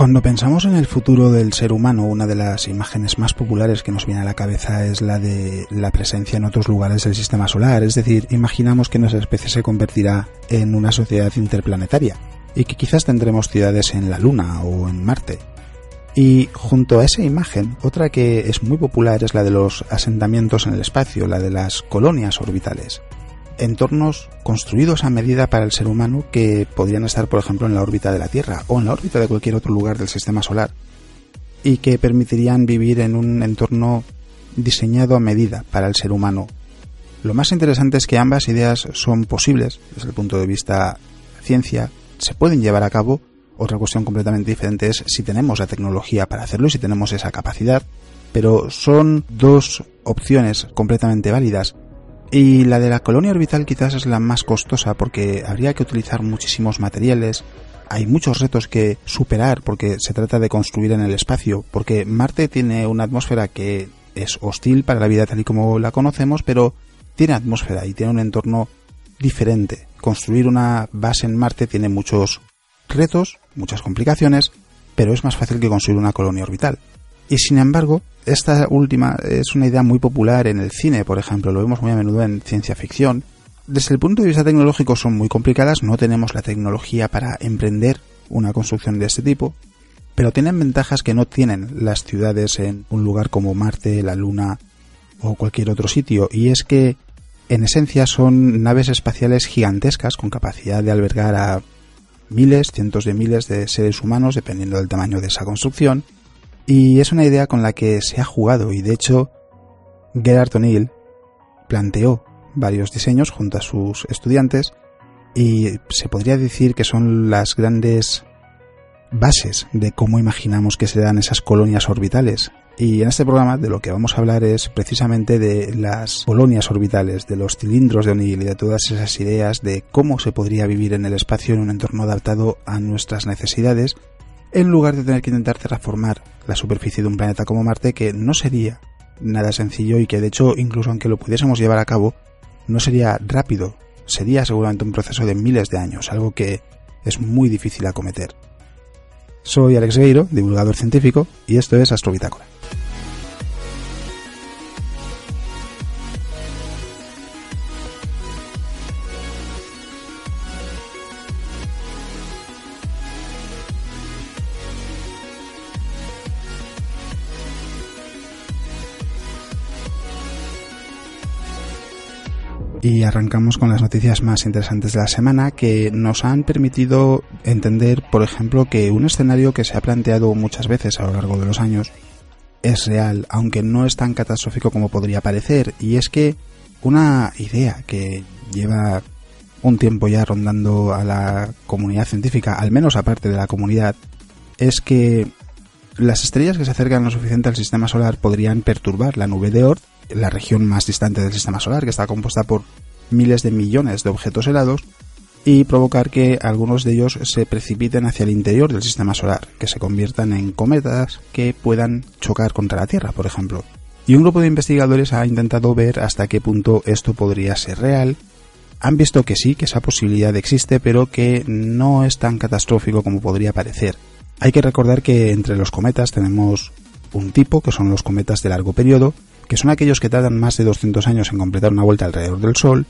Cuando pensamos en el futuro del ser humano, una de las imágenes más populares que nos viene a la cabeza es la de la presencia en otros lugares del sistema solar, es decir, imaginamos que nuestra especie se convertirá en una sociedad interplanetaria y que quizás tendremos ciudades en la Luna o en Marte. Y junto a esa imagen, otra que es muy popular es la de los asentamientos en el espacio, la de las colonias orbitales entornos construidos a medida para el ser humano que podrían estar, por ejemplo, en la órbita de la Tierra o en la órbita de cualquier otro lugar del sistema solar y que permitirían vivir en un entorno diseñado a medida para el ser humano. Lo más interesante es que ambas ideas son posibles desde el punto de vista ciencia, se pueden llevar a cabo. Otra cuestión completamente diferente es si tenemos la tecnología para hacerlo y si tenemos esa capacidad. Pero son dos opciones completamente válidas y la de la colonia orbital quizás es la más costosa porque habría que utilizar muchísimos materiales, hay muchos retos que superar porque se trata de construir en el espacio, porque Marte tiene una atmósfera que es hostil para la vida tal y como la conocemos, pero tiene atmósfera y tiene un entorno diferente. Construir una base en Marte tiene muchos retos, muchas complicaciones, pero es más fácil que construir una colonia orbital. Y sin embargo, esta última es una idea muy popular en el cine, por ejemplo, lo vemos muy a menudo en ciencia ficción. Desde el punto de vista tecnológico son muy complicadas, no tenemos la tecnología para emprender una construcción de este tipo, pero tienen ventajas que no tienen las ciudades en un lugar como Marte, la Luna o cualquier otro sitio, y es que en esencia son naves espaciales gigantescas con capacidad de albergar a miles, cientos de miles de seres humanos, dependiendo del tamaño de esa construcción, y es una idea con la que se ha jugado y de hecho Gerard O'Neill planteó varios diseños junto a sus estudiantes y se podría decir que son las grandes bases de cómo imaginamos que se dan esas colonias orbitales. Y en este programa de lo que vamos a hablar es precisamente de las colonias orbitales, de los cilindros de O'Neill y de todas esas ideas de cómo se podría vivir en el espacio en un entorno adaptado a nuestras necesidades en lugar de tener que intentar terraformar la superficie de un planeta como Marte, que no sería nada sencillo y que de hecho, incluso aunque lo pudiésemos llevar a cabo, no sería rápido, sería seguramente un proceso de miles de años, algo que es muy difícil acometer. Soy Alex Gueiro, divulgador científico, y esto es Astrobitácora. Y arrancamos con las noticias más interesantes de la semana que nos han permitido entender, por ejemplo, que un escenario que se ha planteado muchas veces a lo largo de los años es real, aunque no es tan catastrófico como podría parecer, y es que una idea que lleva un tiempo ya rondando a la comunidad científica, al menos aparte de la comunidad, es que las estrellas que se acercan lo suficiente al sistema solar podrían perturbar la nube de Oort la región más distante del sistema solar, que está compuesta por miles de millones de objetos helados, y provocar que algunos de ellos se precipiten hacia el interior del sistema solar, que se conviertan en cometas que puedan chocar contra la Tierra, por ejemplo. Y un grupo de investigadores ha intentado ver hasta qué punto esto podría ser real. Han visto que sí, que esa posibilidad existe, pero que no es tan catastrófico como podría parecer. Hay que recordar que entre los cometas tenemos un tipo, que son los cometas de largo periodo, que son aquellos que tardan más de 200 años en completar una vuelta alrededor del Sol,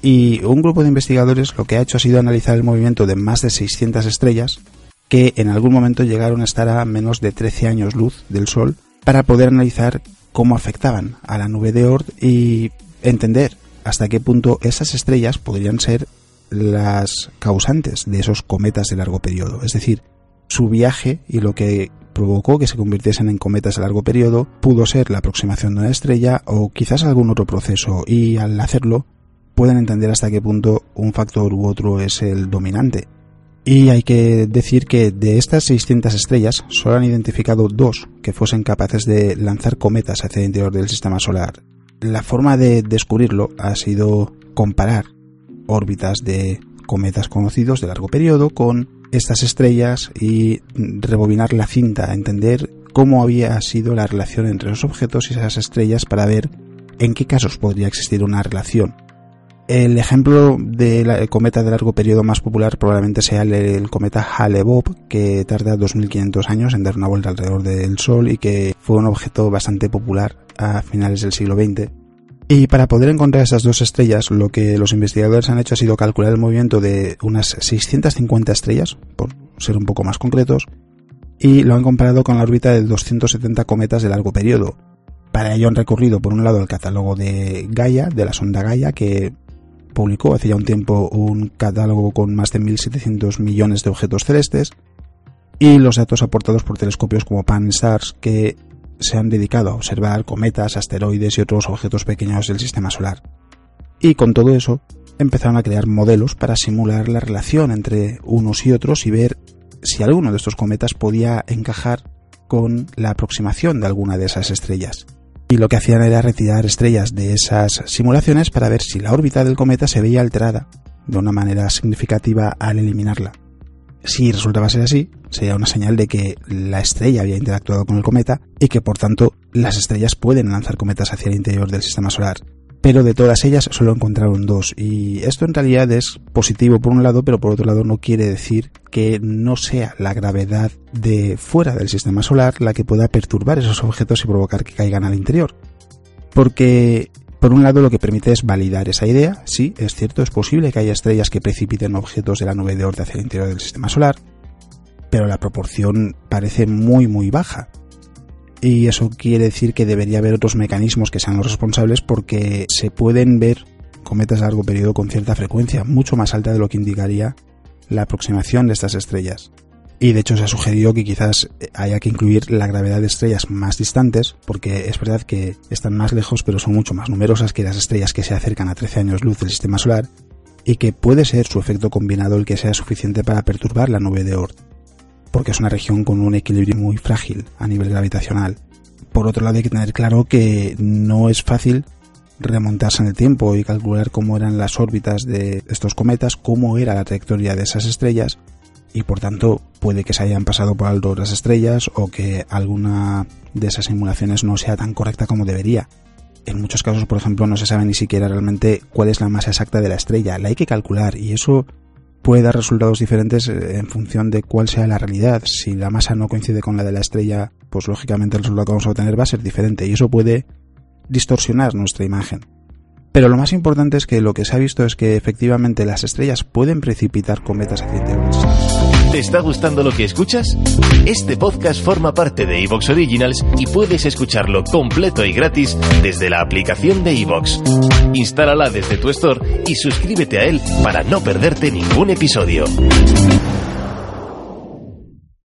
y un grupo de investigadores lo que ha hecho ha sido analizar el movimiento de más de 600 estrellas que en algún momento llegaron a estar a menos de 13 años luz del Sol para poder analizar cómo afectaban a la nube de Oort y entender hasta qué punto esas estrellas podrían ser las causantes de esos cometas de largo periodo, es decir, su viaje y lo que provocó que se convirtiesen en cometas a largo periodo pudo ser la aproximación de una estrella o quizás algún otro proceso y al hacerlo pueden entender hasta qué punto un factor u otro es el dominante. Y hay que decir que de estas 600 estrellas solo han identificado dos que fuesen capaces de lanzar cometas hacia el interior del sistema solar. La forma de descubrirlo ha sido comparar órbitas de cometas conocidos de largo periodo con estas estrellas y rebobinar la cinta, entender cómo había sido la relación entre los objetos y esas estrellas para ver en qué casos podría existir una relación. El ejemplo del cometa de largo periodo más popular probablemente sea el, cometa Hale-Bopp, que tarda 2500 años en dar una vuelta alrededor del Sol y que fue un objeto bastante popular a finales del siglo XX. Y para poder encontrar esas dos estrellas, lo que los investigadores han hecho ha sido calcular el movimiento de unas 650 estrellas, por ser un poco más concretos, y lo han comparado con la órbita de 270 cometas de largo periodo. Para ello han recurrido, por un lado, al catálogo de Gaia, de la sonda Gaia, que publicó hace ya un tiempo un catálogo con más de 1.700 millones de objetos celestes, y los datos aportados por telescopios como Pan-STARRS, que se han dedicado a observar cometas, asteroides y otros objetos pequeños del sistema solar. Y con todo eso, empezaron a crear modelos para simular la relación entre unos y otros y ver si alguno de estos cometas podía encajar con la aproximación de alguna de esas estrellas. Y lo que hacían era retirar estrellas de esas simulaciones para ver si la órbita del cometa se veía alterada de una manera significativa al eliminarla. Si resultaba ser así, sería una señal de que la estrella había interactuado con el cometa y que por tanto las estrellas pueden lanzar cometas hacia el interior del sistema solar pero de todas ellas solo encontraron dos. Y esto en realidad es positivo por un lado, pero por otro lado no quiere decir que no sea la gravedad de fuera del sistema solar la que pueda perturbar esos objetos y provocar que caigan al interior. Porque, por un lado, lo que permite es validar esa idea. Sí, es cierto, es posible que haya estrellas que precipiten objetos de la nube de Oort hacia el interior del sistema solar, pero la proporción parece muy muy baja y eso quiere decir que debería haber otros mecanismos que sean los responsables porque se pueden ver cometas a largo periodo con cierta frecuencia, mucho más alta de lo que indicaría la aproximación de estas estrellas. Y de hecho se ha sugerido que quizás haya que incluir la gravedad de estrellas más distantes, porque es verdad que están más lejos pero son mucho más numerosas que las estrellas que se acercan a 13 años luz del sistema solar, y que puede ser su efecto combinado el que sea suficiente para perturbar la nube de Oort porque es una región con un equilibrio muy frágil a nivel gravitacional. Por otro lado hay que tener claro que no es fácil remontarse en el tiempo y calcular cómo eran las órbitas de estos cometas, cómo era la trayectoria de esas estrellas y por tanto puede que se hayan pasado por alto las estrellas o que alguna de esas simulaciones no sea tan correcta como debería. En muchos casos, por ejemplo, no se sabe ni siquiera realmente cuál es la masa exacta de la estrella, la hay que calcular y eso puede dar resultados diferentes eh, en función de cuál sea la realidad. Si la masa no coincide con la de la estrella, pues lógicamente el resultado que vamos a obtener va a ser diferente y eso puede distorsionar nuestra imagen. Pero lo más importante es que lo que se ha visto es que efectivamente las estrellas pueden precipitar cometas hacia el ¿Te está gustando lo que escuchas? Este podcast forma parte de Evox Originals y puedes escucharlo completo y gratis desde la aplicación de Evox. Instálala desde tu store y suscríbete a él para no perderte ningún episodio.